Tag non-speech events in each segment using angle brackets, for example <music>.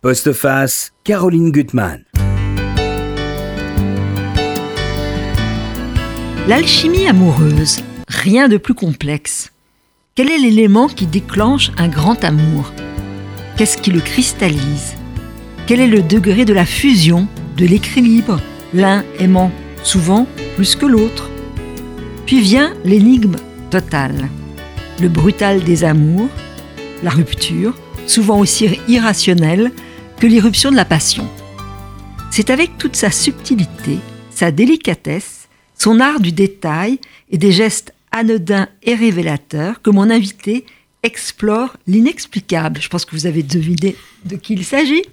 Postface, Caroline Gutmann. L'alchimie amoureuse, rien de plus complexe. Quel est l'élément qui déclenche un grand amour? Qu'est-ce qui le cristallise? Quel est le degré de la fusion, de l'équilibre, l'un aimant souvent plus que l'autre. Puis vient l'énigme totale, le brutal des amours, la rupture, souvent aussi irrationnelle, que l'irruption de la passion. C'est avec toute sa subtilité, sa délicatesse, son art du détail et des gestes anodins et révélateurs que mon invité explore l'inexplicable. Je pense que vous avez deviné de qui il s'agit.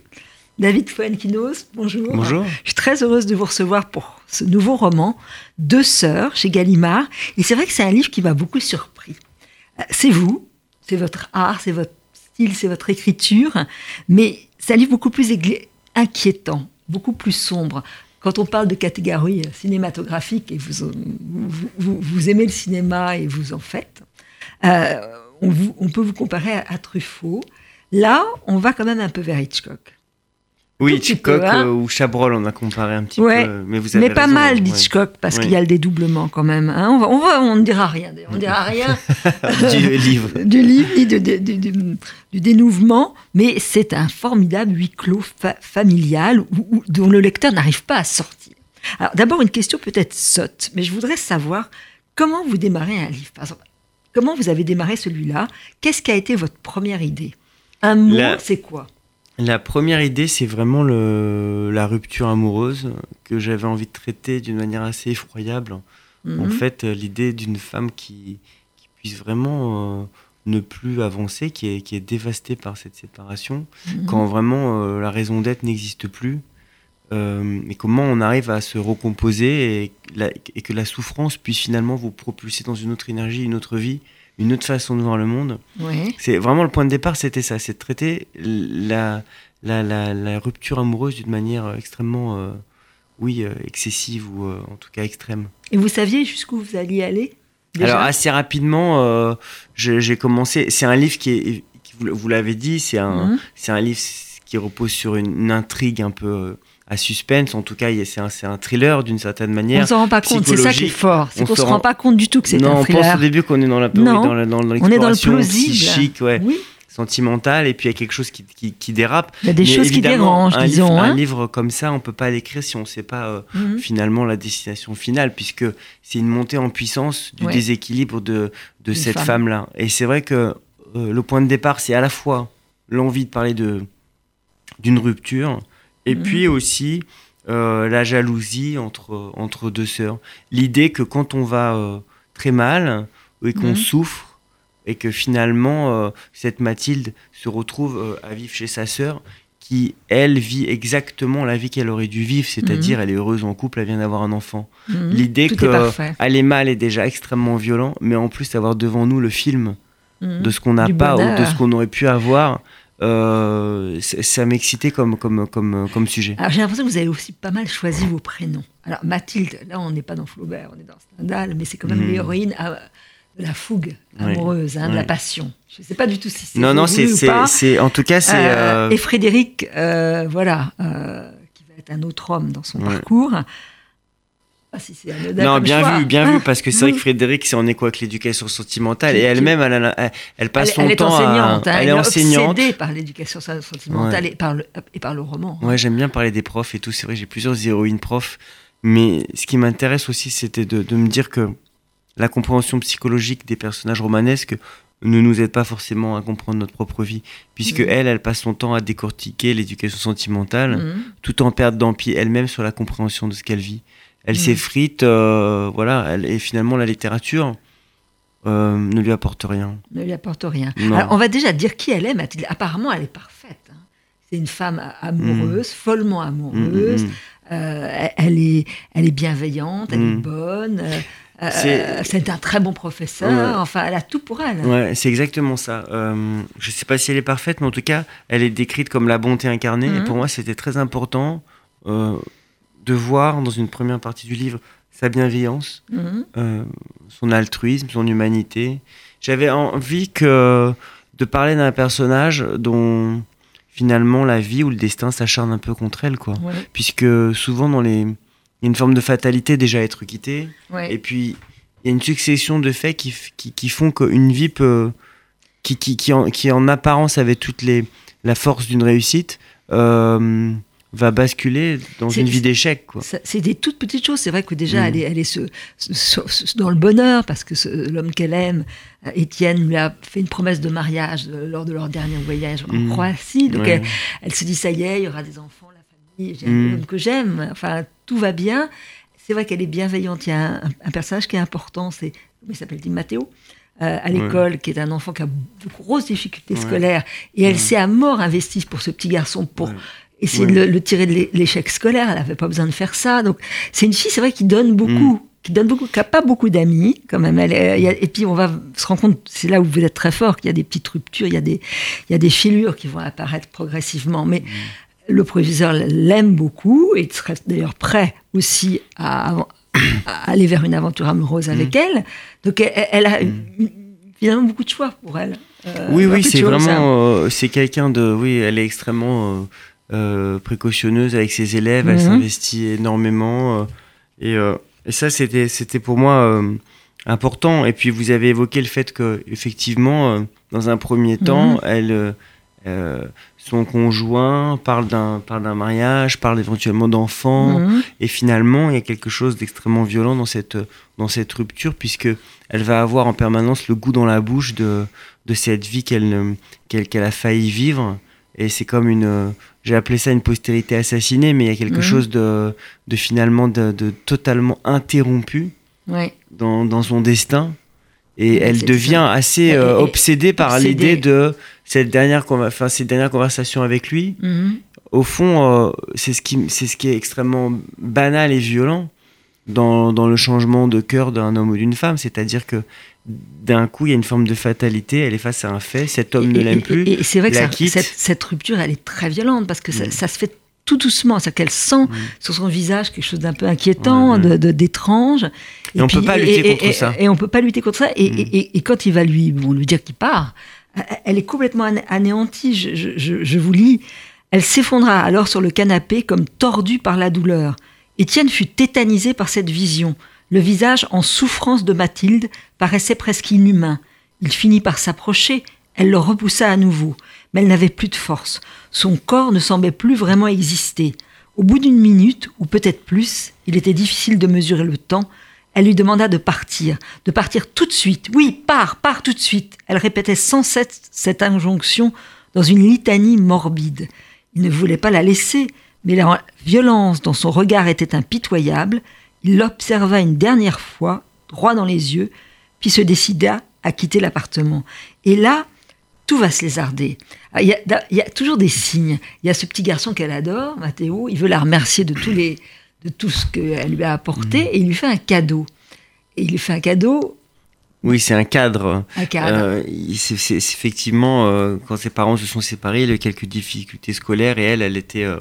David Fuenquinos, bonjour. Bonjour. Je suis très heureuse de vous recevoir pour ce nouveau roman, Deux sœurs, chez Gallimard. Et c'est vrai que c'est un livre qui m'a beaucoup surpris. Euh, c'est vous, c'est votre art, c'est votre c'est votre écriture, mais c'est un livre beaucoup plus inquiétant, beaucoup plus sombre. Quand on parle de catégorie cinématographique, et vous, vous, aimez le cinéma et vous en faites, euh, on, peut vous comparer à Truffaut. Là, on va quand même un peu vers Hitchcock. Oui, Hitchcock hein. euh, ou Chabrol, on a comparé un petit peu. Mais, vous avez mais pas mal d'Hitchcock, parce qu'il y a le dédoublement quand même. Hein. On, va, on, va, on ne dira rien, on ne dira rien. <laughs> du livre. <laughs> du livre, du, dénouement, mais c'est un formidable huis clos familial dont le lecteur n'arrive pas à sortir. Alors d'abord, une question peut-être sotte, mais je voudrais savoir comment vous démarrez un livre. Par exemple, comment vous avez démarré celui-là? Qu'est-ce qui a été votre première idée? Un mot, c'est quoi? La première idée, c'est vraiment le, la rupture amoureuse que j'avais envie de traiter d'une manière assez effroyable. En mhm. fait, l'idée d'une femme qui, qui, puisse vraiment euh, ne plus avancer, qui est, qui est, dévastée par cette séparation, mhm. quand vraiment euh, la raison d'être n'existe plus. Euh, et comment on arrive à se recomposer et, et, que la souffrance puisse finalement vous propulser dans une autre énergie, une autre vie, une autre façon de voir le monde. C'est vraiment le point de départ, c'était ça, c'est de traiter la, la, la, rupture amoureuse d'une manière extrêmement, euh, oui, euh, excessive ou euh, en tout cas extrême. Et vous saviez jusqu'où vous alliez aller Alors assez rapidement, j'ai commencé. C'est un livre qui est, vous, l'avez dit, c'est un, mhm. c'est un livre qui repose sur une intrigue un peu à suspense. En tout cas, c'est un, un, thriller d'une certaine manière. On ne s'en rend pas compte, c'est ça qui est fort. C'est qu'on ne se rend pas compte du tout que c'est un thriller. Non, on pense au début qu'on est dans la non, dans, dans, on est dans le plausible. psychique, ouais. Oui. sentimentale, et puis il y a quelque chose qui, qui, qui dérape. Il y a des choses qui dérangent, un disons. Livre, hein. Un livre comme ça, on peut pas l'écrire si on ne sait pas euh, mhm. finalement la destination finale, puisque c'est une montée en puissance du déséquilibre de, de cette femme-là. et c'est vrai que euh, le point de départ, c'est à la fois l'envie de parler de d'une rupture, et mhm. puis aussi euh, la jalousie entre, entre deux sœurs. L'idée que quand on va euh, très mal et qu'on mhm. souffre et que finalement euh, cette Mathilde se retrouve à vivre chez sa sœur qui, elle, vit exactement la vie qu'elle aurait dû vivre, c'est-à-dire mhm. elle est heureuse en couple, elle vient d'avoir un enfant. Mhm. L'idée qu'elle est mal est déjà extrêmement violent, mais en plus avoir devant nous le film de ce qu'on n'a pas ou de ce qu'on aurait pu avoir, euh, ça m'excitait comme, comme, comme, comme sujet. Alors j'ai l'impression que vous avez aussi pas mal choisi vos prénoms. Alors Mathilde, là on n'est pas dans Flaubert, on est dans Stendhal, mais c'est quand même hmm. l'héroïne ah, de la fougue amoureuse, hein, de la passion. Je ne sais pas du tout si c'est non non c'est en tout cas c'est euh, euh, et Frédéric voilà qui va être un autre homme dans son parcours ah, non, bien vu, bien vu, parce que c'est vrai que <laughs> Frédéric, c'est en écho avec l'éducation sentimentale, et elle-même, elle, elle, passe son temps enseignante, à, elle, est enseignante. obsédée par l'éducation sentimentale et, par le, et par le roman. Ouais, j'aime bien parler des profs et tout. C'est vrai, j'ai plusieurs héroïnes profs, mais ce qui m'intéresse aussi, c'était de, de me dire que la compréhension psychologique des personnages romanesques ne nous aide pas forcément à comprendre notre propre vie, puisque mm. elle, elle passe son temps à décortiquer l'éducation sentimentale, mm. tout en perdant pied elle-même sur la compréhension de ce qu'elle vit elle mm. s'effrite, euh, voilà, elle, et finalement la littérature euh, ne lui apporte rien. Ne lui apporte rien. Alors, on va déjà dire qui elle est, Mathilde. Apparemment, elle est parfaite. Hein. C'est une femme amoureuse, mm. follement amoureuse. Mm, euh, elle, est, elle est bienveillante, elle est bonne. c'est un très bon professeur. Enfin, elle a tout pour elle. Ouais, c'est exactement ça. je ne sais pas si elle est parfaite, mais en tout cas, elle est décrite comme la bonté incarnée. Et pour moi, c'était très important de voir dans une première partie du livre sa bienveillance, mhm. euh, son altruisme, son humanité. J'avais envie que de parler d'un personnage dont finalement la vie ou le destin s'acharne un peu contre elle, quoi. Ouais. Puisque souvent dans les, il y a une forme de fatalité déjà à être quitté, Ouais. et puis il y a une succession de faits qui, qui, qui font qu'une vie peut, qui, qui, qui, en, qui en apparence avait toutes les, la force d'une réussite, euh, va basculer dans une vie d'échec, C'est des toutes petites choses. C'est vrai que déjà, Mm. elle est, elle dans le bonheur parce que l'homme qu'elle aime, euh, Étienne, lui a fait une promesse de mariage euh, lors de leur dernier voyage en Mm. Croatie. Donc Ouais. elle, elle se dit ça y est, il y aura des enfants, la famille, j'ai Mm. l'homme que j'aime. Enfin, tout va bien. C'est vrai qu'elle est bienveillante. Il y a un, un personnage qui est important, c'est il s'appelle, dit Matteo. euh, à l'école, qui est un enfant qui a de grosses difficultés Ouais. scolaires, et elle s'est à mort investie pour ce petit garçon, pour. Essayer Ouais. de le, le tirer de l'é- l'échec scolaire. Elle n'avait pas besoin de faire ça. Donc, c'est une fille, c'est vrai, qui donne beaucoup, Mm. qui donne beaucoup, qui n'a pas beaucoup d'amis, quand même. Elle est- il et puis, on va se rendre compte, c'est là où vous êtes très fort, qu'il y a des petites ruptures, il y a des, il y a des filures qui vont apparaître progressivement. Mais Mm. le proviseur l'aime beaucoup et serait d'ailleurs prêt aussi à, à aller vers une aventure amoureuse avec Mm. elle. Donc, elle, elle a finalement beaucoup de choix pour elle. Euh, Oui, beaucoup oui, c'est vraiment, euh, c'est quelqu'un de, oui, elle est extrêmement euh, euh, précautionneuse avec ses élèves, elle Mhm. s'investit énormément, euh, et, euh, et ça, c'était, c'était pour moi euh, important. Et puis vous avez évoqué le fait que, effectivement, euh, dans un premier temps, Mhm. elle, euh, son conjoint parle d'un, parle d'un mariage, parle éventuellement d'enfants, Mhm. et finalement, il y a quelque chose d'extrêmement violent dans cette, dans cette rupture, puisque elle va avoir en permanence le goût dans la bouche de, de cette vie qu'elle qu'elle qu'elle a failli vivre. Et c'est comme une. euh, J'ai appelé ça une postérité assassinée, mais il y a quelque Mhm. chose de, de finalement de, de totalement interrompu Ouais. dans, dans son destin. Et elle devient assez euh, obsédée par l'idée de cette dernière, enfin, cette dernière conversation avec lui Mhm. au fond, euh, c'est ce, qui, c'est ce qui est extrêmement banal et violent dans, dans le changement de cœur d'un homme ou d'une femme. C'est-à-dire que d'un coup, il y a une forme de fatalité, elle est face à un fait, cet homme Et- ne l'aime plus. Et, et c'est vrai que ça- cette, cette rupture, elle est très violente parce que ça, Mm. ça se fait tout doucement. C'est-à-dire qu'elle sent Mm. sur son visage quelque chose d'un peu inquiétant, de- d'étrange. Et on peut pas lutter contre ça. Et on peut pas lutter contre ça. Et, Mm. quand il va lui, bon, lui dire qu'il part, elle est complètement ané- anéantie. Je, je- je- je vous lis. Elle s'effondra alors sur le canapé comme tordue par la douleur. Étienne fut tétanisé par cette vision. Le visage en souffrance de Mathilde paraissait presque inhumain. Il finit par s'approcher. Elle le repoussa à nouveau. Mais elle n'avait plus de force. Son corps ne semblait plus vraiment exister. Au bout d'une minute, ou peut-être plus, il était difficile de mesurer le temps, elle lui demanda de partir, de partir tout de suite. Oui, pars, pars tout de suite. Elle répétait sans cesse cette injonction dans une litanie morbide. Il ne voulait pas la laisser, mais la violence dans son regard était impitoyable. Il l'observa une dernière fois, droit dans les yeux, puis se décida à quitter l'appartement. Et là, tout va se lézarder. Ah, Il y, a, il y a toujours des signes. Il y a ce petit garçon qu'elle adore, Mathéo. Il veut la remercier de, tous les, de tout ce qu'elle lui a apporté et il lui fait un cadeau. Et il lui fait un cadeau, Oui, c'est un cadre. un cadre. Euh, c'est, effectivement, euh, quand ses parents se sont séparés, il a eu quelques difficultés scolaires et elle, elle était, euh,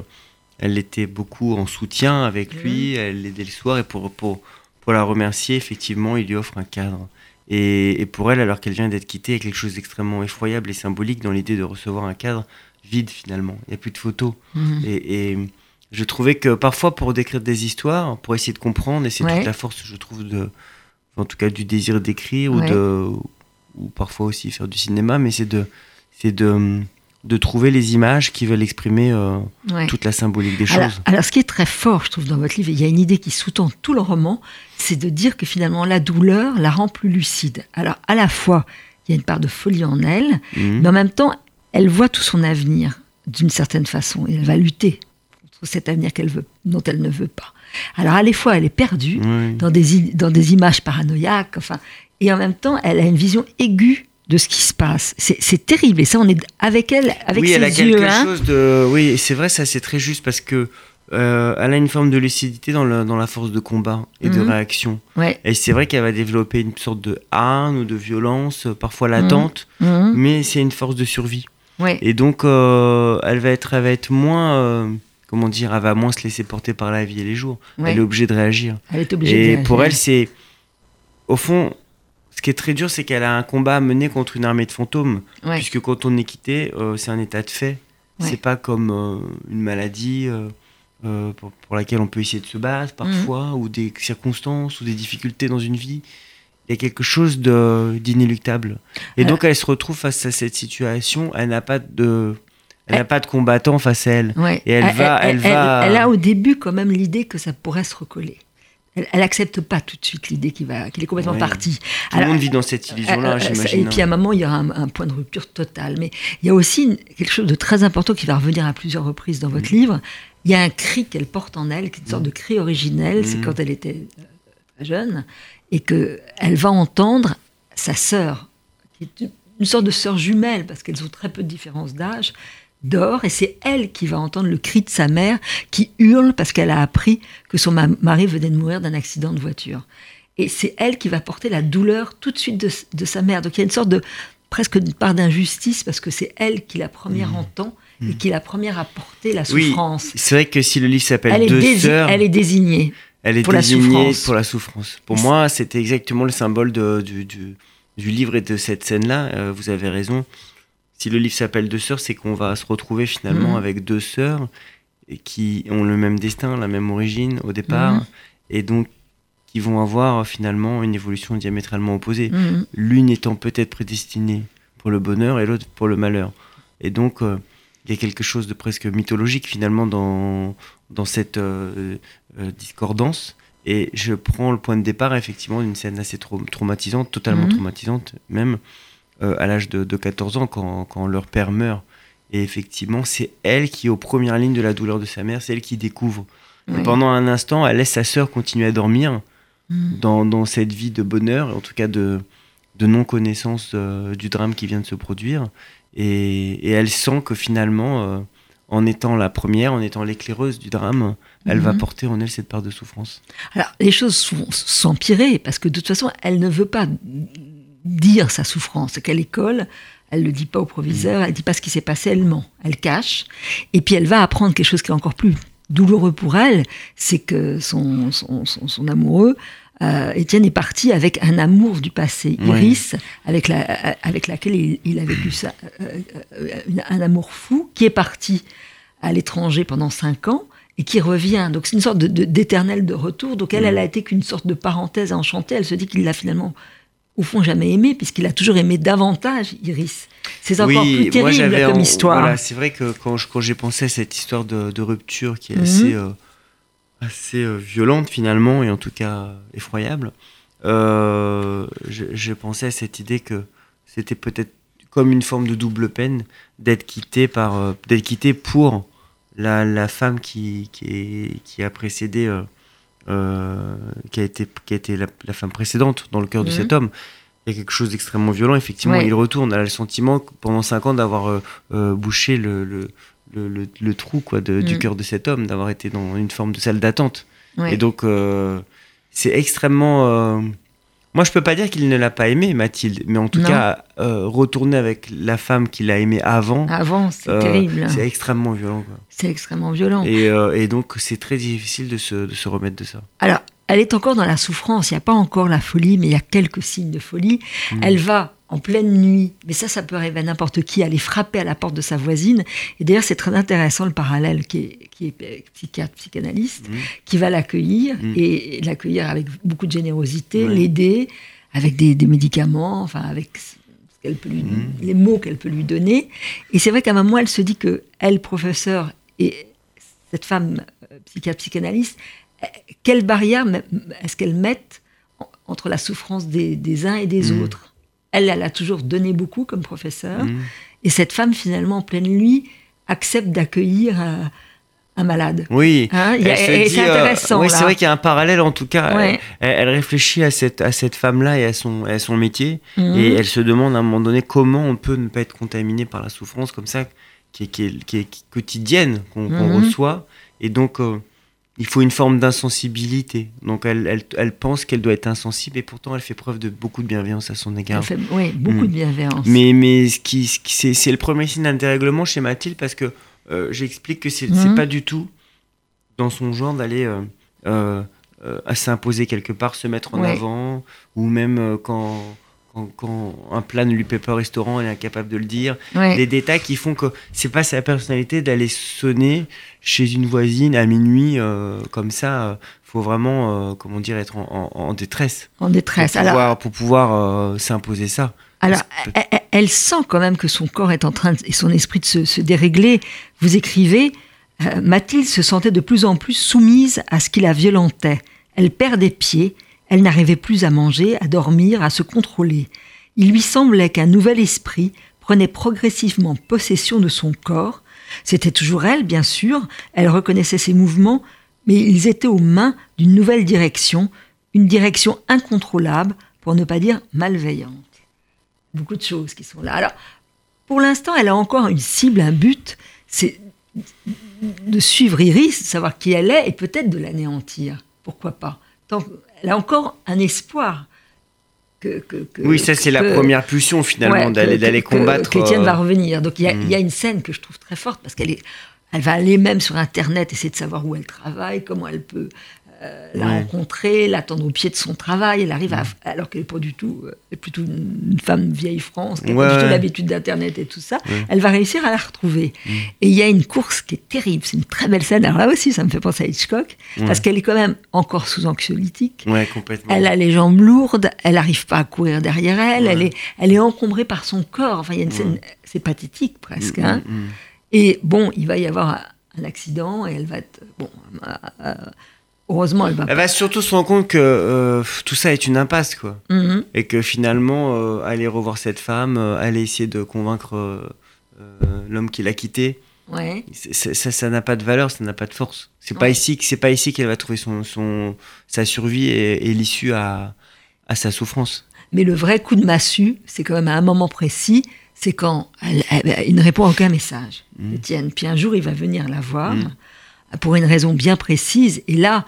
elle était beaucoup en soutien avec lui, elle l'aidait le soir et pour, pour, pour la remercier, effectivement, il lui offre un cadre. Et, et pour elle, alors qu'elle vient d'être quittée, il y a quelque chose d'extrêmement effroyable et symbolique dans l'idée de recevoir un cadre vide finalement. Il n'y a plus de photos. Mhm. Et, et je trouvais que parfois, pour décrire des histoires, pour essayer de comprendre, et c'est Ouais. toute la force, je trouve, de, en tout cas, du désir d'écrire ou de, ou parfois aussi faire du cinéma, mais c'est de, c'est de, de trouver les images qui veulent exprimer euh, Ouais. toute la symbolique des choses. alors, ce qui est très fort, je trouve, dans votre livre, il y a une idée qui sous-tend tout le roman, c'est de dire que finalement, la douleur la rend plus lucide. Alors, à la fois, il y a une part de folie en elle, Mhm. mais en même temps, elle voit tout son avenir d'une certaine façon, et elle va lutter contre cet avenir qu'elle veut, dont elle ne veut pas. Alors, à la fois, elle est perdue Oui. dans des, dans des images paranoïaques, enfin, et en même temps, elle a une vision aiguë de ce qui se passe. C'est terrible, et ça, on est avec elle, avec oui, ses elle a yeux. quelque hein. chose de. Oui, c'est vrai, ça c'est très juste parce que euh, elle a une forme de lucidité dans, le- dans la force de combat et de Mhm. réaction. Ouais. Et c'est vrai qu'elle va développer une sorte de haine ou de violence, euh, parfois latente, Mhm. mais c'est une force de survie. Ouais. Et donc, euh, elle, va être, elle va être moins. euh, comment dire Elle va moins se laisser porter par la vie et les jours. Ouais. Elle est obligée de réagir. Elle est obligée Et de pour elle, réagir. c'est. Au fond, ce qui est très dur, c'est qu'elle a un combat à mener contre une armée de fantômes. Ouais. Puisque quand on est quitté, euh, c'est un état de fait. C'est pas comme euh, une maladie euh, pour, pour, laquelle on peut essayer de se battre parfois, mhm. ou des circonstances, ou des difficultés dans une vie. Il y a quelque chose d'inéluctable. Et donc elle se retrouve face à cette situation. Elle n'a pas de elle n'a pas de combattant face à elle. Et elle, va, elle, va... elle, a au début quand même l'idée que ça pourrait se recoller. Elle n'accepte pas tout de suite l'idée qu'il qu'il est complètement parti. Tout le monde vit dans cette illusion-là, euh, euh, j'imagine. Et puis à un moment, il y aura un, point de rupture total. Mais il y a aussi quelque chose de très important qui va revenir à plusieurs reprises dans votre mm. livre. Il y a un cri qu'elle porte en elle, qui est une sorte mm. de cri originel. C'est mm. quand elle était euh, jeune et que elle va entendre sa sœur, qui est une sorte de sœur jumelle parce qu'elles ont très peu de différence d'âge dort et c'est elle qui va entendre le cri de sa mère qui hurle parce qu'elle a appris que son mari venait de mourir d'un accident de voiture. Et c'est elle qui va porter la douleur tout de suite de, sa mère. Donc il y a une sorte de presque une part d'injustice parce que c'est elle qui la première mmh. entend et mmh. qui la première a porté la souffrance. c'est vrai que si le livre s'appelle Deux sœurs, elle est désignée. Elle est pour désignée la pour la souffrance. Pour moi, c'était exactement le symbole de, du, du, livre et de cette scène-là. Euh, vous avez raison si le livre s'appelle Deux sœurs, c'est qu'on va se retrouver finalement mhm. avec deux sœurs qui ont le même destin, la même origine au départ, mhm. et donc qui vont avoir finalement une évolution diamétralement opposée. Mhm. L'une étant peut-être prédestinée pour le bonheur et l'autre pour le malheur. Et donc, euh, il y a quelque chose de presque mythologique finalement dans, dans cette euh, euh, discordance. Et je prends le point de départ effectivement d'une scène assez traumatisante, totalement traumatisante même, à l'âge de, 14 ans quand, leur père meurt. Et effectivement, c'est elle qui est aux premières lignes de la douleur de sa mère, c'est elle qui découvre. pendant un instant, elle laisse sa sœur continuer à dormir mm. dans, cette vie de bonheur, en tout cas de, de non-connaissance euh, du drame qui vient de se produire. Et, elle sent que finalement, euh, en étant la première, en étant l'éclaireuse du drame, elle va mm-hmm. porter en elle cette part de souffrance. Alors, les choses vont s'empirer, parce que de toute façon, elle ne veut pas dire sa souffrance. Qu'à l'école, elle ne le dit pas au proviseur, elle ne dit pas ce qui s'est passé, elle ment, elle cache. Et puis elle va apprendre quelque chose qui est encore plus douloureux pour elle, c'est que son, son, amoureux, euh, Étienne est parti avec un amour du passé, Iris, avec, la, avec laquelle il, a vécu ça, euh, euh, un amour fou, qui est parti à l'étranger pendant cinq ans et qui revient. Donc c'est une sorte d'éternel de, de, retour. Donc elle, elle a été qu'une sorte de parenthèse enchantée. Elle se dit qu'il l'a finalement au fond jamais aimé, puisqu'il a toujours aimé davantage Iris. C'est encore plus terrible comme histoire. c'est vrai que quand, j'ai pensé à cette histoire de, rupture qui est assez, mhm. euh, assez euh, violente finalement, et en tout cas effroyable, euh, j'ai pensé à cette idée que c'était peut-être comme une forme de double peine d'être quitté, par, d'être quitté pour la, la femme qui, qui, qui, a précédé euh, qui a été, qui a été la, femme précédente dans le cœur de cet homme. Il y a quelque chose d'extrêmement violent. Effectivement, il retourne. Elle a le sentiment, pendant cinq ans, d'avoir euh, euh, bouché le, le, le, le, trou quoi, de, du mm. cœur de cet homme, d'avoir été dans une forme de salle d'attente. Et donc, c'est extrêmement moi, je peux pas dire qu'il ne l'a pas aimé, Mathilde, mais en tout cas, euh, retourner avec la femme qu'il a aimée avant. Avant, c'est euh, terrible. C'est extrêmement violent. C'est extrêmement violent. Et, euh, et donc, c'est très difficile de se, de se, remettre de ça. Alors, elle est encore dans la souffrance. Il n'y a pas encore la folie, mais il y a quelques signes de folie. Hmm. Elle va en pleine nuit, mais ça, ça peut arriver à n'importe qui, aller frapper à la porte de sa voisine. Et d'ailleurs, c'est très intéressant le parallèle qui est, qui est psychiatre, psychanalyste, mmh. qui va l'accueillir mmh. et l'accueillir avec beaucoup de générosité, l'aider avec des, médicaments, enfin avec mmh. les mots qu'elle peut lui donner. Et c'est vrai qu'à un moment, elle se dit que elle, professeur, et cette femme euh, psychiatre, psychanalyste, euh, quelle barrière est-ce qu'elle mettent entre la souffrance des uns et des autres? Elle, elle a toujours donné beaucoup comme professeur. Mm. Et cette femme, finalement, en pleine nuit, accepte d'accueillir euh, un malade. Oui, hein, c'est euh, intéressant. oui, c'est vrai qu'il y a un parallèle en tout cas. Elle, réfléchit à cette, à cette femme-là et à son, à son métier. Mm. Et elle se demande à un moment donné comment on peut ne pas être contaminé par la souffrance comme ça, qui est, qui est, quotidienne, qu'on mm. reçoit. Et donc, euh, il faut une forme d'insensibilité. Donc elle, elle, elle pense qu'elle doit être insensible et pourtant elle fait preuve de beaucoup de bienveillance à son égard. oui, beaucoup de mm. bienveillance. Mais, mais ce qui, c'est, le premier signe d'un dérèglement chez Mathilde parce que euh, j'explique que c'est, n'est mm. pas du tout dans son genre d'aller euh, euh, à s'imposer quelque part, se mettre en avant ou même quand quand, un plat ne lui plaît pas au restaurant, elle est incapable de le dire. Ouais. Des détails qui font que c'est pas sa personnalité d'aller sonner chez une voisine à minuit euh, comme ça. euh, faut vraiment, euh, comment dire, être en, en- en détresse En détresse. pour Alors, pouvoir, pour pouvoir euh, s'imposer ça. Alors, elle, sent quand même que son corps est en train de- et son esprit de se, se dérégler. Vous écrivez, euh, Mathilde se sentait de plus en plus soumise à ce qui la violentait. Elle perd des pieds, elle n'arrivait plus à manger, à dormir, à se contrôler. Il lui semblait qu'un nouvel esprit prenait progressivement possession de son corps. C'était toujours elle, bien sûr, elle reconnaissait ses mouvements, mais ils étaient aux mains d'une nouvelle direction, une direction incontrôlable, pour ne pas dire malveillante beaucoup de choses qui sont là. Alors, pour l'instant, elle a encore une cible, un but, c'est de suivre Iris, de savoir qui elle est et peut-être de l'anéantir. Pourquoi pas? A encore un espoir. Que, que- que- oui, ça c'est la première pulsion finalement ouais, d'aller combattre. Que Étienne euh, va revenir. Donc il y, a, Mm. y a une scène que je trouve très forte parce qu'elle est, elle va aller même sur Internet essayer de savoir où elle travaille, comment elle peut euh, la Ouais. rencontrer, l'attendre au pied de son travail. Elle arrive à, alors qu'elle n'est pas du tout, euh, elle est plutôt une femme vieille France, qui n'a Ouais, pas du tout ouais. l'habitude d'Internet et tout ça. Elle va réussir à la retrouver. Et il y a une course qui est terrible. C'est une très belle scène. Alors là aussi, ça me fait penser à Hitchcock parce qu'elle est quand même encore sous anxiolytique. Ouais, complètement. Elle a les jambes lourdes, elle n'arrive pas à courir derrière elle, elle, est, elle est encombrée par son corps. Enfin, il y a une scène, c'est pathétique presque. hein. Mm, mm, Et bon, il va y avoir un, un accident et elle va être. Bon, euh, euh, heureusement, elle va. Elle va surtout se rendre compte que euh, tout ça est une impasse, quoi. Mhm. Et que finalement, euh, aller revoir cette femme, euh, aller essayer de convaincre l'homme qui l'a quittée, Ouais. ça n'a pas de valeur, ça n'a pas de force. C'est pas Ouais. ici, que- c'est pas ici qu'elle va trouver son, son, sa survie et, et l'issue à, à sa souffrance. Mais le vrai coup de massue, c'est quand même à un moment précis, c'est quand elle, elle- il ne répond à aucun message, Mm. Étienne. Puis un jour, il va venir la voir Mm. Pour une raison bien précise. Et là,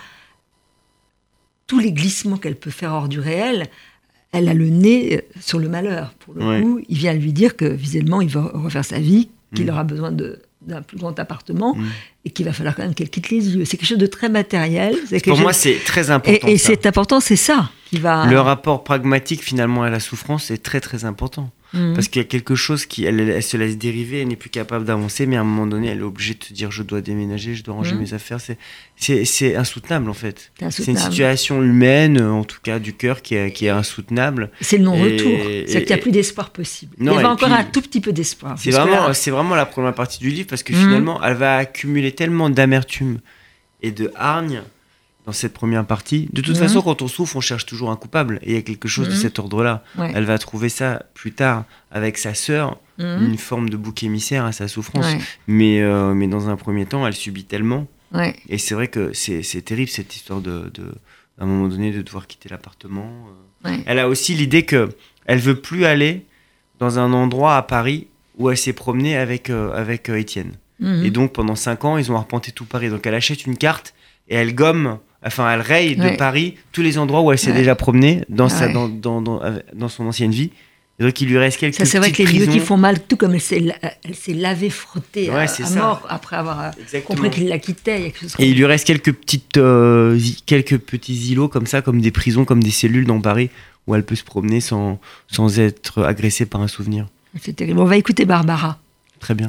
tous les glissements qu'elle peut faire hors du réel, elle a le nez euh, sur le malheur. Pour le Ouais. coup, il vient lui dire que visuellement, il va refaire sa vie, qu'il Mm. aura besoin d'un plus grand appartement Mm. et qu'il va falloir quand même qu'elle quitte les yeux. C'est quelque chose de très matériel. Pour moi, c'est très et, important. et ça. c'est important, c'est ça qui va. Le rapport pragmatique finalement à la souffrance est très très important. Mhm. Parce qu'il y a quelque chose qui, elle, elle se laisse dériver, elle n'est plus capable d'avancer, mais à un moment donné, elle est obligée de se dire je dois déménager, je dois ranger Mhm. mes affaires. C'est, insoutenable en fait. C'est une situation humaine, en tout cas du cœur, qui est, qui est insoutenable. C'est le non-retour. Et- C'est qu'il n'y a plus d'espoir possible. Non, Il y avait encore puis- un tout petit peu d'espoir. C'est vraiment, c'est vraiment la première partie du livre parce que Mhm. finalement, elle va accumuler tellement d'amertume et de hargne dans cette première partie. De toute Mhm. façon, quand on souffre, on cherche toujours un coupable. Et il y a quelque chose de Mhm. cet ordre-là. Ouais. Elle va trouver ça plus tard avec sa sœur, Mhm. une forme de bouc émissaire à sa souffrance. Ouais, Mais, euh, mais dans un premier temps, elle subit tellement. ouais. Et c'est vrai que c'est terrible cette histoire de, de, à un moment donné, de devoir quitter l'appartement. euh. Elle a aussi l'idée que elle veut plus aller dans un endroit à Paris où elle s'est promenée avec, euh, avec euh, Étienne. Et donc pendant 5 ans, ils ont arpenté tout Paris. Donc elle achète une carte et elle gomme, enfin elle raye Ouais. de Paris tous les endroits où elle s'est Ouais. déjà promenée dans, sa, dans, dans, dans, dans son ancienne vie. Et donc il lui reste quelques Ça, c'est vrai que les lieux qui font mal, tout comme elle s'est, la- s'est lavée, frottée à, mort après avoir euh, Exactement. compris qu'il la quittait. Et il lui reste quelques petites, euh, quelques petits îlots comme ça, comme des prisons, comme des cellules dans Paris, où elle peut se promener sans, sans être agressée par un souvenir. C'est terrible. On va écouter Barbara. Très bien.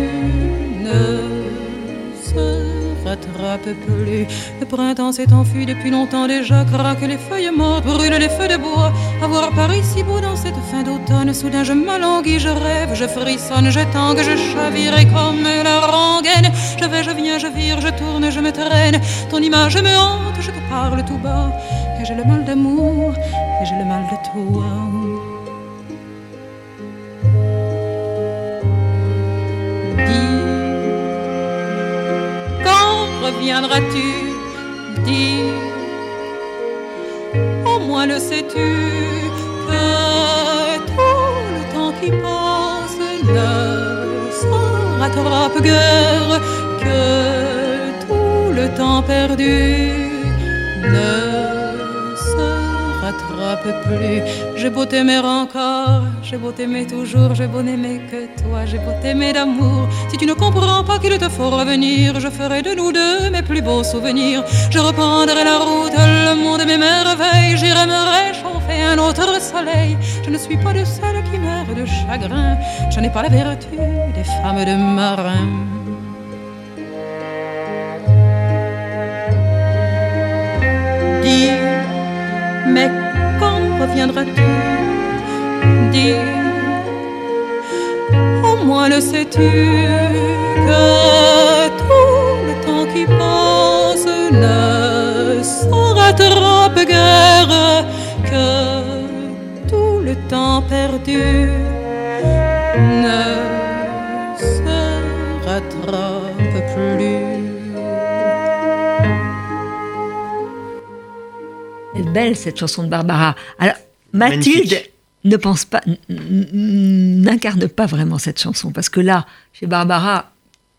plus. Le printemps s'est enfui depuis longtemps déjà, craque les feuilles mortes, brûle les feux de bois. Avoir Paris si beau dans cette fin d'automne, soudain je m'alanguis, je rêve, je frissonne, je tangue, je chavire comme la rengaine. Je vais, je viens, je vire, je tourne, je me traîne. Ton image me hante, je te parle tout bas. Et j'ai le mal d'amour, et j'ai le mal de toi. Reviendras-tu Dis, au moins le sais-tu que tout le temps qui passe ne se rattrape guère, que tout le temps perdu ne se rattrape plus. J'ai beau t'aimer encore, j'ai beau t'aimer toujours, j'ai beau n'aimer que toi, j'ai beau t'aimer d'amour. Si tu ne comprends pas qu'il te faut revenir, je ferai de nous deux mes plus beaux souvenirs. Je reprendrai la route, le monde mes merveilles, j'irai me réchauffer un autre soleil. Je ne suis pas de celles qui meurent de chagrin, je n'ai pas la vertu des femmes de marin. Dis, mais quand reviendras-tu? Au moins le sais-tu que tout le temps qui passe ne rattrape guère, que tout le temps perdu ne se rattrape plus. Elle est belle cette chanson de Barbara. Alors, Mathilde Magnifique. Ne pense pas, n'incarne pas vraiment cette chanson parce que là, chez Barbara,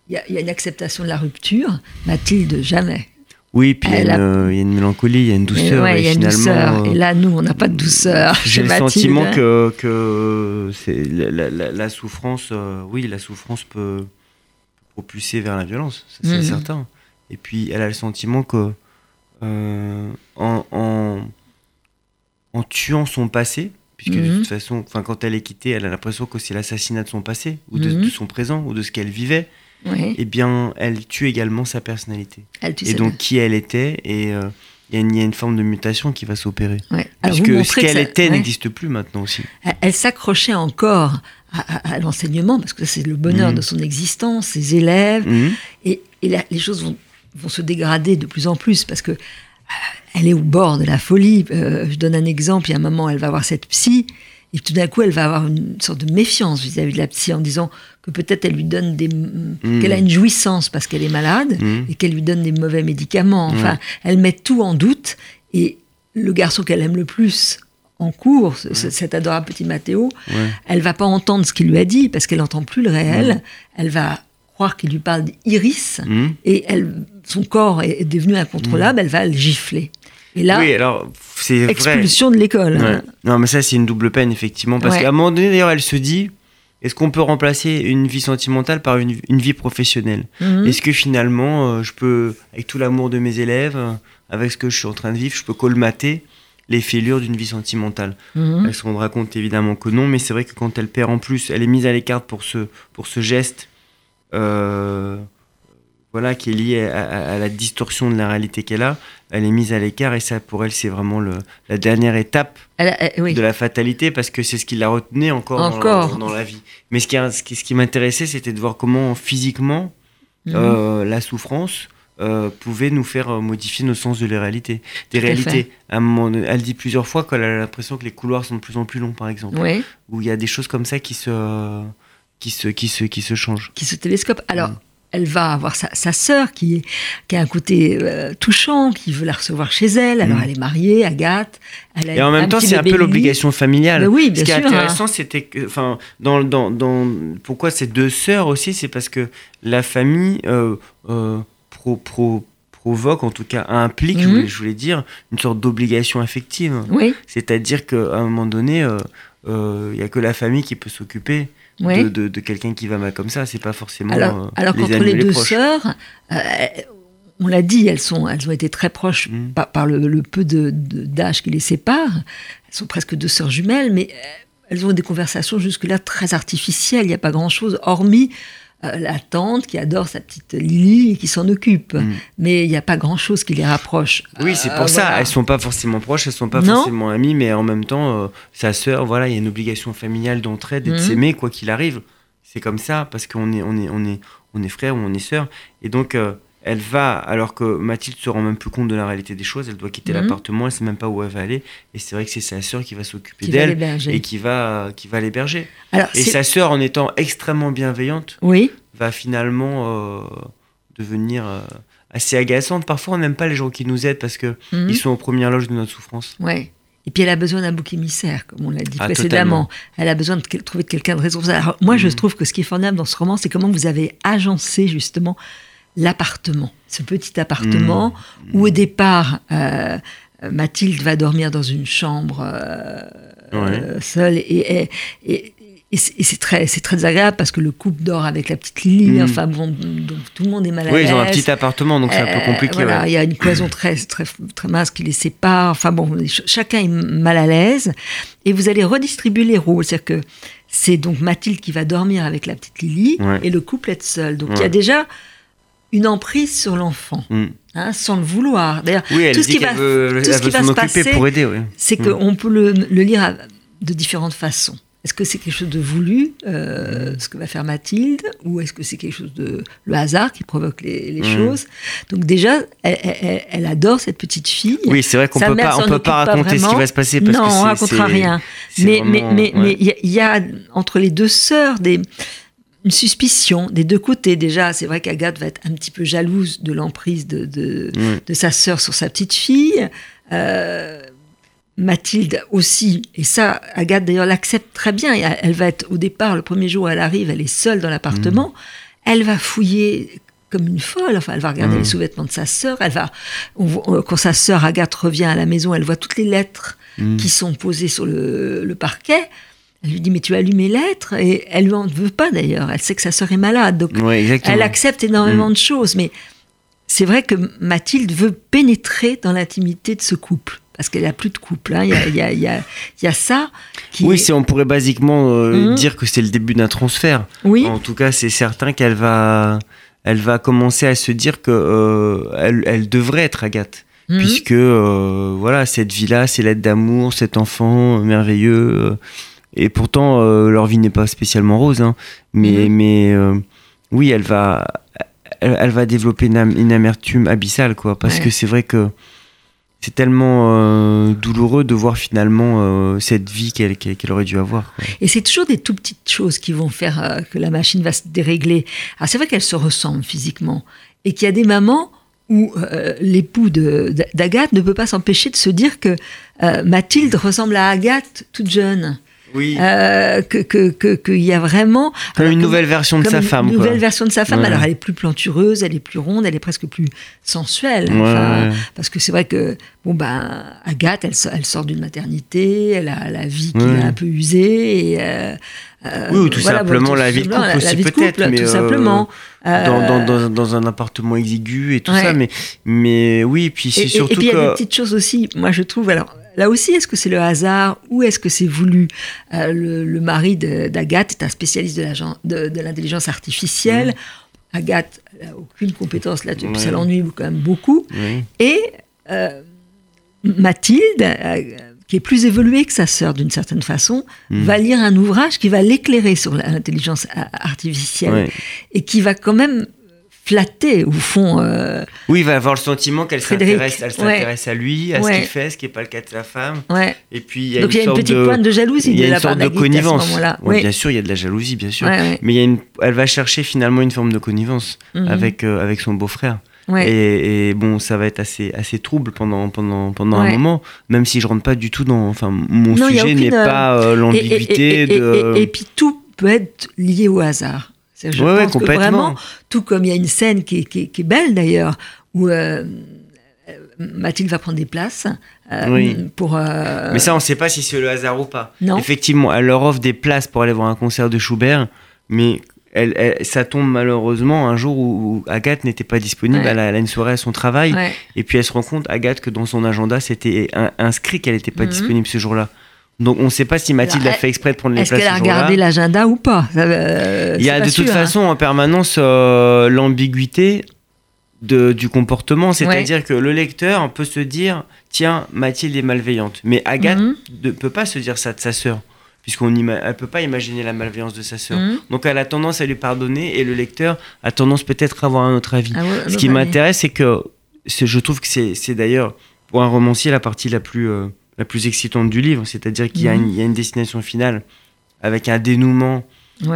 il y, a- il y a une acceptation de la rupture. Mathilde, jamais. Oui, puis il y, a une, il y a une mélancolie, il y a une douceur. ouais, et il y a une douceur. euh, Et là, nous, on n'a pas de douceur. <laughs> J'ai le Mathilde. sentiment que, que c'est la, la- souffrance, euh, oui, la souffrance peut propulser vers la violence, c'est Mhm. certain. Et puis elle a le sentiment que euh, en, en, en tuant son passé, puisque de Mhm. toute façon, enfin, quand elle est quittée, elle a l'impression que c'est l'assassinat de son passé, ou de, Mhm. de son présent, ou de ce qu'elle vivait, Oui, eh bien, elle tue également sa personnalité. elle, tu et donc qui elle était, et euh, il y, a une- il y a une forme de mutation qui va s'opérer. Ouais. Puisque ce que qu'elle était ouais. n'existe plus maintenant aussi. Elle, s'accrochait encore à, à- à l'enseignement parce que c'est le bonheur Mhm. de son existence, ses élèves. Et, et là, les choses vont, vont se dégrader de plus en plus parce que elle est au bord de la folie. Euh, je donne un exemple. Il y a un moment, elle va voir cette psy. Et tout d'un coup, elle va avoir une sorte de méfiance vis-à-vis de la psy en disant que peut-être elle lui donne des. qu'elle a une jouissance parce qu'elle est malade Mhm. et qu'elle lui donne des mauvais médicaments. Enfin, elle met tout en doute. Et le garçon qu'elle aime le plus en cours, ce- ce- cet adorable petit Mathéo, Ouais. elle va pas entendre ce qu'il lui a dit parce qu'elle n'entend plus le réel. Elle va croire qu'il lui parle d'Iris et elle, son corps est devenu incontrôlable. Elle va le gifler. Et là, oui, alors c'est vrai. expulsion de l'école. Ouais. hein. Non, mais ça c'est une double peine effectivement, parce Ouais. qu'à un moment donné d'ailleurs, elle se dit, est-ce qu'on peut remplacer une vie sentimentale par une, une vie professionnelle? Mhm. Est-ce que finalement, euh, je peux, avec tout l'amour de mes élèves, euh, avec ce que je suis en train de vivre, je peux colmater les fêlures d'une vie sentimentale? Mhm. Elle se rendra compte évidemment que non, mais c'est vrai que quand elle perd en plus, elle est mise à l'écart pour ce, pour ce geste euh, voilà, qui est lié à, à- à la distorsion de la réalité qu'elle a. Elle est mise à l'écart et ça, pour elle, c'est vraiment le, la dernière étape Elle a- elle- oui. de la fatalité parce que c'est ce qui la retenait encore, dans- Encore. Dans, la vie. Mais ce qui, ce qui, ce qui m'intéressait, c'était de voir comment physiquement Mhm. euh, la souffrance euh, pouvait nous faire euh, modifier nos sens de la réalité. Des Tout réalités. À un moment donné, elle dit plusieurs fois qu'elle a l'impression que les couloirs sont de plus en plus longs, par exemple. Oui, Où il y a des choses comme ça qui se, qui se, qui se, qui se changent. qui se télescope. Alors, Mhm. Elle va avoir sa, sa sœur qui, est- qui a un côté euh, touchant, qui veut la recevoir chez elle. Alors, Mhm. elle est mariée, Agathe. Elle a Et en même temps, c'est un peu l'obligation familiale. Mais oui, Ce bien qui est hein. intéressant, c'était que, enfin, dans, dans, dans, pourquoi ces deux sœurs aussi, c'est parce que la famille euh, euh, pro, pro- provoque, en tout cas implique, je, Mhm. voulais, je voulais dire, une sorte d'obligation affective. Oui, C'est-à-dire qu'à un moment donné, il y a que la famille qui peut s'occuper oui. de, de, de quelqu'un qui va mal comme ça. C'est pas forcément Alors, euh, alors les qu'entre les deux proches. sœurs, euh, on l'a dit, elles, sont, elles ont été très proches Mhm. par, par le, le peu de- d'âge qui les sépare. Elles sont presque deux sœurs jumelles, mais euh, elles ont des conversations jusque-là très artificielles. Il n'y a pas grand-chose, hormis euh, la tante qui adore sa petite Lily et qui s'en occupe. Mm. Mais il n'y a pas grand-chose qui les rapproche. Oui, c'est Euh, pour ça. voilà. Elles sont pas forcément proches, elles sont pas Non. forcément amies, mais en même temps, euh, sa sœur, voilà, il y a une obligation familiale d'entraide et de Mhm. s'aimer quoi qu'il arrive. C'est comme ça parce qu'on est, on est, on est, on est frères ou on est sœurs. Et donc, euh, elle va, alors que Mathilde se rend même plus compte de la réalité des choses. Elle doit quitter Mhm. l'appartement, elle sait même pas où elle va aller. Et c'est vrai que c'est sa sœur qui va s'occuper d'elle et qui va, qui va l'héberger. Et sa sœur, en étant extrêmement bienveillante, Oui, va finalement euh, devenir euh, assez agaçante. Parfois, on n'aime pas les gens qui nous aident parce que mhm. ils sont aux premières loges de notre souffrance. Ouais. Et puis elle a besoin d'un bouc émissaire, comme on l'a dit Ah, précédemment. Elle a besoin de trouver quelqu'un de responsable. Alors, moi, je Mhm. trouve que ce qui est formidable dans ce roman, c'est comment vous avez agencé justement l'appartement, ce petit appartement Mhm. où au départ euh, Mathilde va dormir dans une chambre euh, Ouais. seule et, et, et- et c'est très, c'est très agréable parce que le couple dort avec la petite Lily. Mhm. Enfin bon, donc tout le monde est mal à Oui, ils ont un l'aise. petit appartement, donc c'est un peu Euh, compliqué. voilà, ouais. Il y a une cloison <clears throat> très, très, très mince qui les sépare. Enfin bon, ch- chacun est mal à l'aise. Et vous allez redistribuer les rôles. C'est-à-dire que c'est donc Mathilde qui va dormir avec la petite Lily Ouais. et le couple est seul. Donc il y a déjà une emprise sur l'enfant, Mm. hein, sans le vouloir. D'ailleurs, Oui, tout ce qui va- veut, tout ce qui va se passer, c'est Mm. qu'on peut le, le lire de différentes façons. Est-ce que c'est quelque chose de voulu, Mm. euh, ce que va faire Mathilde, ou est-ce que c'est quelque chose de le hasard qui provoque les, les Mm. choses? Donc déjà, elle, elle- elle adore cette petite fille. Oui, c'est vrai qu'on peut pas, on peut pas pas raconter ce qui va se passer parce non, que on racontera rien. Mais mais vraiment- mais ouais. mais il y a- il y, a entre les deux sœurs des une suspicion des deux côtés. Déjà, c'est vrai qu'Agathe va être un petit peu jalouse de l'emprise de, de, de sa sœur sur sa petite fille. Euh, Mathilde aussi, et ça, Agathe d'ailleurs l'accepte très bien. Elle elle va être au départ, le premier jour où elle arrive, elle est seule dans l'appartement. Mm. Elle va fouiller comme une folle. Enfin, elle va regarder Mm. les sous-vêtements de sa sœur. Elle va, on voit- quand sa sœur Agathe revient à la maison, elle voit toutes les lettres Mm. qui sont posées sur le, le parquet. Elle lui dit mais tu as lu mes lettres et elle lui en veut pas d'ailleurs. Elle sait que sa sœur est malade, donc Ouais, elle accepte énormément Mm. de choses, mais c'est vrai que Mathilde veut pénétrer dans l'intimité de ce couple. Parce qu'elle n'a plus de couple. hein. Il y, a, il y a- il y a- il y a ça qui. Oui, est- c'est- on pourrait basiquement euh, Mhm. dire que c'est le début d'un transfert. oui, En tout cas, c'est certain qu'elle va, elle va commencer à se dire que euh, elle, elle devrait être Agathe, Mhm. puisque euh, voilà, cette vie-là, c'est l'aide d'amour, cet enfant merveilleux. euh, et pourtant, euh, leur vie n'est pas spécialement rose, hein. mais, Mhm. mais euh, oui, elle va, elle, elle va développer une, am- une amertume abyssale, quoi, parce Ouais. que c'est vrai que c'est tellement euh, douloureux de voir finalement cette vie qu'elle qu'elle- qu'elle aurait dû avoir. quoi. Et c'est toujours des tout petites choses qui vont faire que la machine va se dérégler. Alors c'est vrai qu'elles se ressemblent physiquement et qu'il y a des mamans où euh, l'époux d'Agathe ne peut pas s'empêcher de se dire que euh, Mathilde ressemble à Agathe toute jeune. Oui. Euh, que que que- qu'il y a vraiment Comme alors une nouvelle version de sa une femme. nouvelle quoi. version de sa femme. Ouais. Alors elle est plus plantureuse, elle est plus ronde, elle est presque plus sensuelle. Ouais, Enfin. Parce que c'est vrai que bon ben Agathe, elle, sort- elle sort d'une maternité, elle a la vie qui l'a un peu usée et euh, euh, Oui, ou tout voilà, simplement bon, tout la vie de couple la- aussi peut-être, mais, tout euh, simplement. dans, dans, Euh, dans, dans un appartement exigu et tout Ouais. ça, mais, mais oui, puis c'est surtout et puis il y a des petites choses aussi, moi je trouve, alors là aussi, est-ce que c'est le hasard ou est-ce que c'est voulu? Euh, le, le mari d'Agathe est un spécialiste de l'intelligence artificielle. Agathe n'a aucune compétence là-dessus, puis ça. Ouais. l'ennuie quand même beaucoup. Et euh, Mathilde, euh, qui est plus évoluée que sa sœur d'une certaine façon, Mm. va lire un ouvrage qui va l'éclairer sur l'intelligence artificielle Ouais. et qui va quand même flatter, au fond. euh, Oui, il va avoir le sentiment qu'elle s'intéresse, elle ouais. s'intéresse à lui, à ce Ouais. qu'il fait, ce qui n'est pas le cas de sa femme. ouais. Et puis il y a Donc il y a une sorte petite de, pointe de jalousie il y a la une sorte de à ce connivence. Oui. Bien sûr, il y a de la jalousie, bien sûr. Mais il y a une, elle va chercher finalement une forme de connivence Mhm. avec, euh, avec son beau-frère. Ouais. Et, et bon, ça va être assez, assez trouble pendant, pendant, pendant un moment, même si je rentre pas du tout dans. Enfin, mon Non, sujet n'est euh, pas euh, l'ambiguïté et, et- de. et- et puis tout peut être lié au hasard. Je Ouais, ouais, pense que vraiment, tout comme il y a une scène qui est, qui est- qui est belle d'ailleurs, où euh, Mathilde va prendre des places euh, Oui. pour. euh, Mais ça, on ne sait pas si c'est le hasard ou pas. Non. Effectivement, elle leur offre des places pour aller voir un concert de Schubert, mais elle, elle- ça tombe malheureusement un jour où, où Agathe n'était pas disponible. Ouais. Elle, a, elle a une soirée à son travail, et puis elle se rend compte, Agathe, que dans son agenda, c'était in- inscrit qu'elle n'était pas Mhm. disponible ce jour-là. Donc on ne sait pas si Mathilde a fait exprès de prendre les places. Est-ce qu'elle a regardé l'agenda ou pas euh, Il y a de toute hein. façon en permanence euh, l'ambiguïté du comportement, c'est-à-dire que le lecteur peut se dire tiens Mathilde est malveillante, mais Agathe mhm. ne peut pas se dire ça de sa sœur puisqu'on ne peut pas imaginer la malveillance de sa sœur. Mhm. Donc elle a tendance à lui pardonner et le lecteur a tendance peut-être à avoir un autre avis. Ah Ce qui m'intéresse, c'est que je trouve que c'est d'ailleurs pour un romancier la partie la plus euh, la plus excitante du livre, c'est-à-dire qu'il y, a une mhm. destination finale avec un dénouement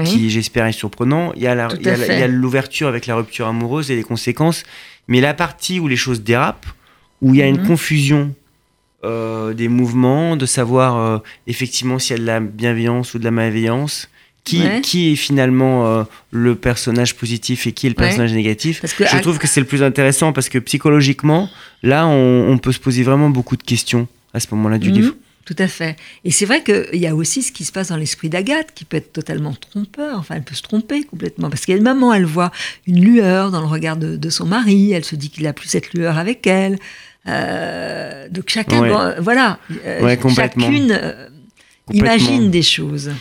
qui, j'espère, est surprenant. Il y a l'ouverture avec la rupture amoureuse et les conséquences, mais la partie où les choses dérapent, où il y a une mhm. confusion euh, des mouvements, de savoir euh, effectivement s'il y a de la bienveillance ou de la malveillance, qui, qui est finalement euh, le personnage positif et qui est le personnage négatif. Je trouve que c'est le plus intéressant parce que psychologiquement, là, on peut se poser vraiment beaucoup de questions à ce moment-là du mhm. livre. Tout à fait. Et c'est vrai qu'il y a aussi ce qui se passe dans l'esprit d'Agathe, qui peut être totalement trompeur. Enfin, elle peut se tromper complètement. Parce qu'elle, maman, elle voit une lueur dans le regard de, son mari. Elle se dit qu'il a plus cette lueur avec elle. Euh, donc chacun, voilà, euh, chacune euh, imagine des choses.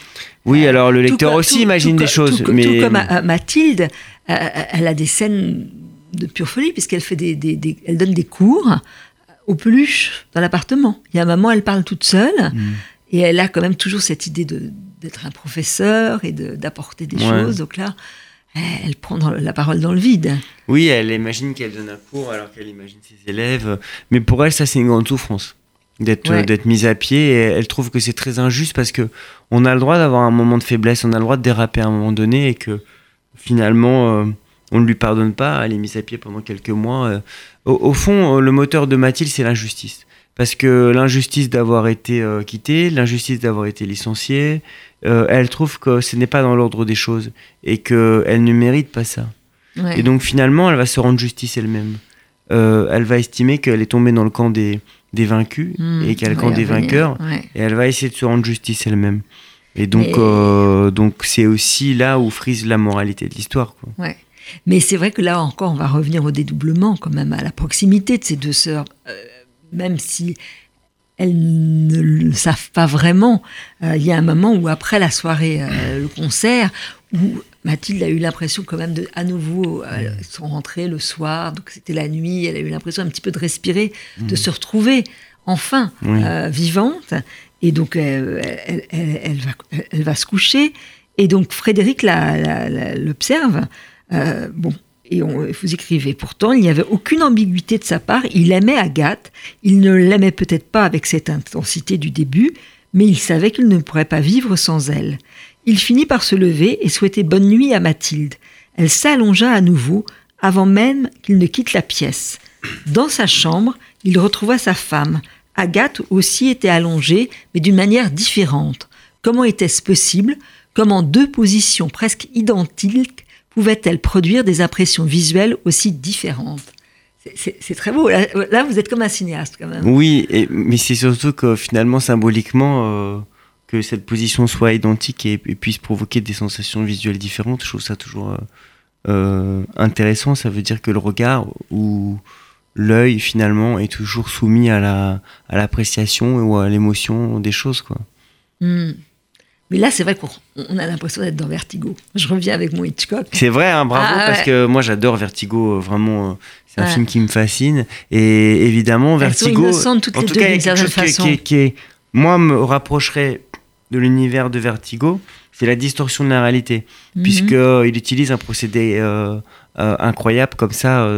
Oui, alors le lecteur aussi imagine des choses. Tout, mais... comme Mathilde, elle a des scènes de pure folie puisqu'elle fait des, des, elle donne des cours aux peluches dans l'appartement. Il y a un moment, elle parle toute seule mm. et elle a quand même toujours cette idée d'être un professeur et d'apporter des choses. Donc là, elle prend la parole dans le vide. Oui, elle imagine qu'elle donne un cours alors qu'elle imagine ses élèves. Mais pour elle, ça, c'est une grande souffrance d'être d'être mise à pied. Et elle trouve que c'est très injuste parce que on a le droit d'avoir un moment de faiblesse, on a le droit de déraper à un moment donné et que finalement. Euh, on ne lui pardonne pas, elle est mise à pied pendant quelques mois. Euh. Au, fond, euh, le moteur de Mathilde, c'est l'injustice. Parce que l'injustice d'avoir été euh, quittée, l'injustice d'avoir été licenciée, elle trouve que ce n'est pas dans l'ordre des choses et qu'elle ne mérite pas ça. Et donc finalement, elle va se rendre justice elle-même. elle va estimer qu'elle est tombée dans le camp des, vaincus mmh. et qu'elle est le camp des vainqueurs. Et elle va essayer de se rendre justice elle-même. Et donc, donc c'est aussi là où frise la moralité de l'histoire. Ouais. Mais c'est vrai que là encore, on va revenir au dédoublement, quand même, à la proximité de ces deux sœurs, euh, même si elles ne le savent pas vraiment. Euh, il y a un moment où, après la soirée, euh, le concert, où Mathilde a eu l'impression quand même de, à nouveau, elles sont rentrées le soir, donc c'était la nuit, elle a eu l'impression un petit peu de respirer, de mmh. se retrouver enfin vivante. Et donc, elle, va, elle, va, se coucher. Et donc, Frédéric l'observe. Euh, bon, et vous écrivez, pourtant, il n'y avait aucune ambiguïté de sa part. Il aimait Agathe. Il ne l'aimait peut-être pas avec cette intensité du début, mais il savait qu'il ne pourrait pas vivre sans elle. Il finit par se lever et souhaitait bonne nuit à Mathilde. Elle s'allongea à nouveau, avant même qu'il ne quitte la pièce. Dans sa chambre, il retrouva sa femme. Agathe aussi était allongée, mais d'une manière différente. Comment était-ce possible? Comment deux positions presque identiques pouvait-elle produire des impressions visuelles aussi différentes? C'est très beau. Là, vous êtes comme un cinéaste quand même. Oui, mais c'est surtout que finalement, symboliquement, euh, que cette position soit identique et, puisse provoquer des sensations visuelles différentes, je trouve ça toujours euh, euh, intéressant. Ça veut dire que le regard ou l'œil, finalement, est toujours soumis à l'appréciation ou à l'émotion des choses. Quoi. Hmm. Mais là, c'est vrai qu'on a l'impression d'être dans Vertigo. Je reviens avec mon Hitchcock. C'est vrai, hein, bravo, ah, parce que moi j'adore Vertigo, euh, vraiment, euh, c'est un film qui me fascine. Et évidemment, Vertigo. En tout deux, cas, quelque chose qui, moi, me rapprocherait de l'univers de Vertigo, c'est la distorsion de la réalité, mhm. puisqu'il utilise un procédé euh, incroyable comme ça,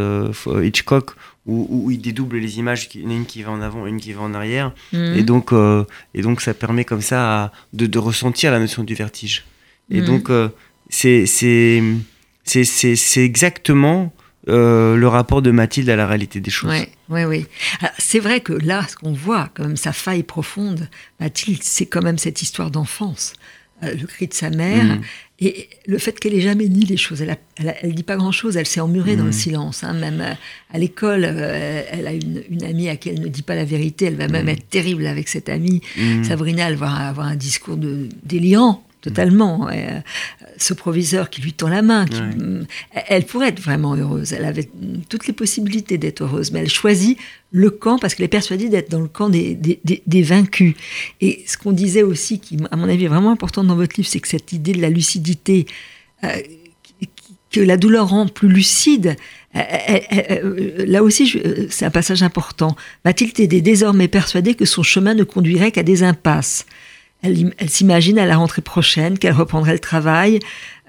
Hitchcock, où, il dédouble les images, une qui va en avant, une qui va en arrière. Mhm. Et, donc, euh, et donc, ça permet comme ça de, ressentir la notion du vertige. Et mhm. donc, euh, c'est c'est exactement euh, le rapport de Mathilde à la réalité des choses. Oui, oui, oui. C'est vrai que là, ce qu'on voit, comme sa faille profonde, Mathilde, c'est quand même cette histoire d'enfance. le cri de sa mère, mhm. Et le fait qu'elle ait jamais dit les choses, elle, elle, dit pas grand-chose, elle s'est emmurée dans le mmh. silence. Hein. Même euh, à, l'école, euh, elle a une, amie à qui elle ne dit pas la vérité, elle va même mmh. être terrible avec cette amie. Mmh. Sabrina, elle va avoir un discours de, déliant, totalement. Euh, ce proviseur qui lui tend la main, mm, elle pourrait être vraiment heureuse. Elle avait toutes les possibilités d'être heureuse, mais elle choisit le camp parce qu'elle est persuadée d'être dans le camp des, vaincus. Et ce qu'on disait aussi, qui à mon avis est vraiment important dans votre livre, c'est que cette idée de la lucidité, euh, que la douleur rend plus lucide, là aussi, c'est un passage important. Mathilde était désormais persuadée que son chemin ne conduirait qu'à des impasses. Elle, s'imagine à la rentrée prochaine qu'elle reprendrait le travail,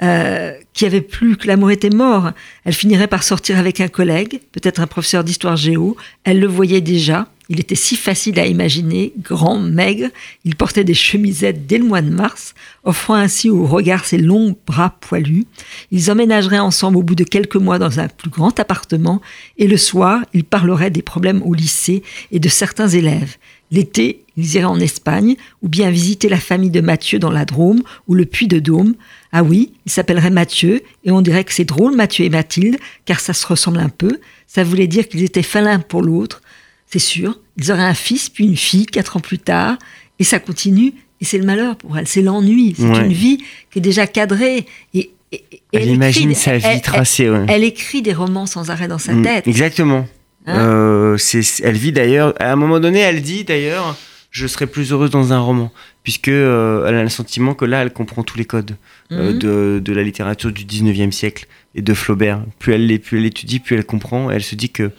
euh, qu'il n'y avait plus, que l'amour était mort. Elle finirait par sortir avec un collègue, peut-être un professeur d'histoire géo. Elle le voyait déjà. Il était si facile à imaginer, grand, maigre. Il portait des chemisettes dès le mois de mars, offrant ainsi au regard ses longs bras poilus. Ils emménageraient ensemble au bout de quelques mois dans un plus grand appartement, et le soir, ils parleraient des problèmes au lycée et de certains élèves. L'été, ils iraient en Espagne ou bien visiter la famille de Mathieu dans la Drôme ou le Puy de Dôme. Ah oui, il s'appellerait Mathieu et on dirait que c'est drôle Mathieu et Mathilde car ça se ressemble un peu. Ça voulait dire qu'ils étaient faits l'un pour l'autre. C'est sûr, ils auraient un fils puis une fille quatre ans plus tard et ça continue et c'est le malheur pour elle, c'est l'ennui, c'est une vie qui est déjà cadrée et, elle, imagine sa vie tracée. Elle, écrit des romans sans arrêt dans sa mm, tête. Exactement. Hein euh, elle vit d'ailleurs, à un moment donné, elle dit d'ailleurs, je serais plus heureuse dans un roman, puisque euh, elle a le sentiment que là, elle comprend tous les codes euh, mhm. de, de, la littérature du 19e siècle et de Flaubert. Plus elle, plus elle étudie, plus elle comprend. Elle se dit que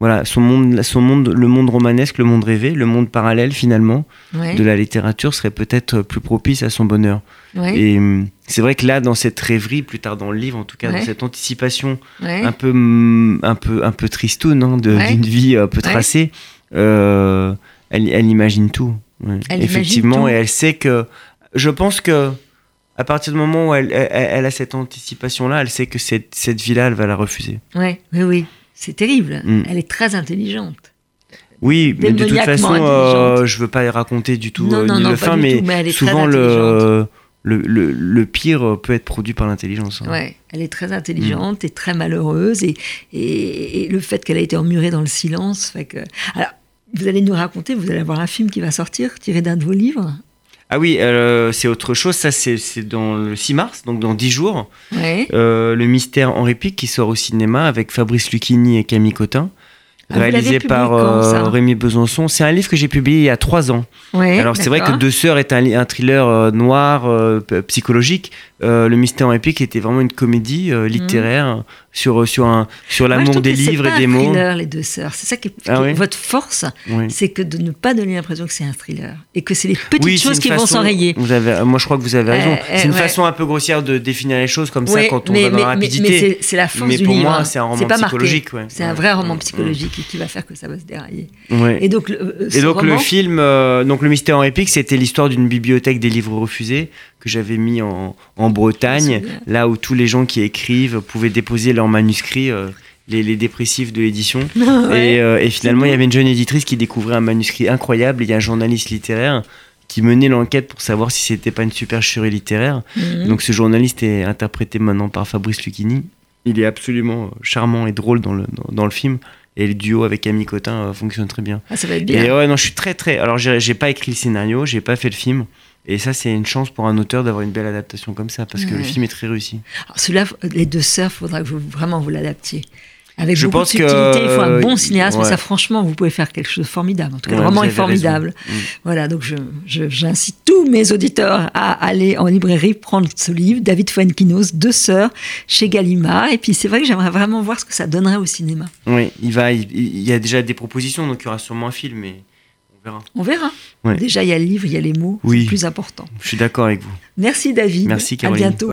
voilà, son monde, son monde, le monde romanesque, le monde rêvé, le monde parallèle finalement de la littérature serait peut-être plus propice à son bonheur. Et hum, c'est vrai que là, dans cette rêverie, plus tard dans le livre, en tout cas, dans cette anticipation un peu, un peu, un peu tristoune hein, d'une vie un peu tracée, euh, elle, elle, imagine tout. Effectivement, et elle sait que, je pense que à partir du moment où elle, elle, a cette anticipation-là, elle sait que cette, cette vie-là, elle va la refuser. Oui, oui, oui. C'est terrible. Mm. Elle est très intelligente. Oui, mais de toute façon, euh, je veux pas raconter du tout euh, ni le fin, mais, souvent le, le, le, pire peut être produit par l'intelligence. Hein. Ouais, elle est très intelligente et très malheureuse, et, et, le fait qu'elle a été emmurée dans le silence fait que. Alors, vous allez nous raconter, vous allez avoir un film qui va sortir tiré d'un de vos livres. Ah oui, euh, c'est autre chose. Ça, c'est dans le 6 mars, donc dans 10 jours. Euh, le mystère Henri Pic qui sort au cinéma avec Fabrice Lucchini et Camille Cotin. Ah, réalisé par euh, Rémi Besançon. C'est un livre que j'ai publié il y a 3 ans. Alors c'est vrai que Deux Sœurs est un, un thriller noir, psychologique. le mystère Henri Pic était vraiment une comédie littéraire sur, sur, un, sur l'amour des livres et des mots. C'est thriller, les deux sœurs. C'est ça qui est, ah votre force, c'est que de ne pas donner l'impression que c'est un thriller et que c'est les petites choses qui vont s'enrayer. Vous avez, moi, je crois que vous avez raison. Euh, c'est une façon un peu grossière de définir les choses comme ça quand on va dans la rapidité. Mais, c'est la force mais pour moi, c'est un roman psychologique. C'est un vrai roman psychologique qui va faire que ça va se dérailler. Et donc, le, et donc le film, euh, donc le mystère en épique, c'était l'histoire d'une bibliothèque des livres refusés que j'avais mis en, en Bretagne, là où tous les gens qui écrivent pouvaient déposer leurs manuscrits. Euh, les, dépressifs de l'édition. <laughs> Euh, et, finalement, il y avait une jeune éditrice qui découvrait un manuscrit incroyable. Et il y a un journaliste littéraire qui menait l'enquête pour savoir si c'était pas une supercherie littéraire. Mhm. Donc ce journaliste est interprété maintenant par Fabrice Lucchini. Il est absolument charmant et drôle dans le, dans, le film. Et le duo avec Camille Cotin euh, fonctionne très bien. Ah, ça va être bien. Et ouais, non, je suis très très. Alors, j'ai pas écrit le scénario, j'ai pas fait le film. Et ça, c'est une chance pour un auteur d'avoir une belle adaptation comme ça, parce que le film est très réussi. Celui-là, les deux sœurs, il faudra que vous, vraiment vous l'adaptiez. Avec je beaucoup pense de subtilité, il faut un bon cinéaste, mais ça, franchement, vous pouvez faire quelque chose de formidable. En tout cas, le roman est formidable. Mm. Voilà, donc j'incite tous mes auditeurs à aller en librairie prendre ce livre, David Fuenquinos, Deux sœurs, chez Gallimard. Et puis, c'est vrai que j'aimerais vraiment voir ce que ça donnerait au cinéma. Oui, il, va, il, y a déjà des propositions, donc il y aura sûrement un film, mais on verra. On verra. Déjà, il y a le livre, il y a les mots, oui. c'est le plus important. Je suis d'accord avec vous. Merci, David. Merci, Caroline. À bientôt.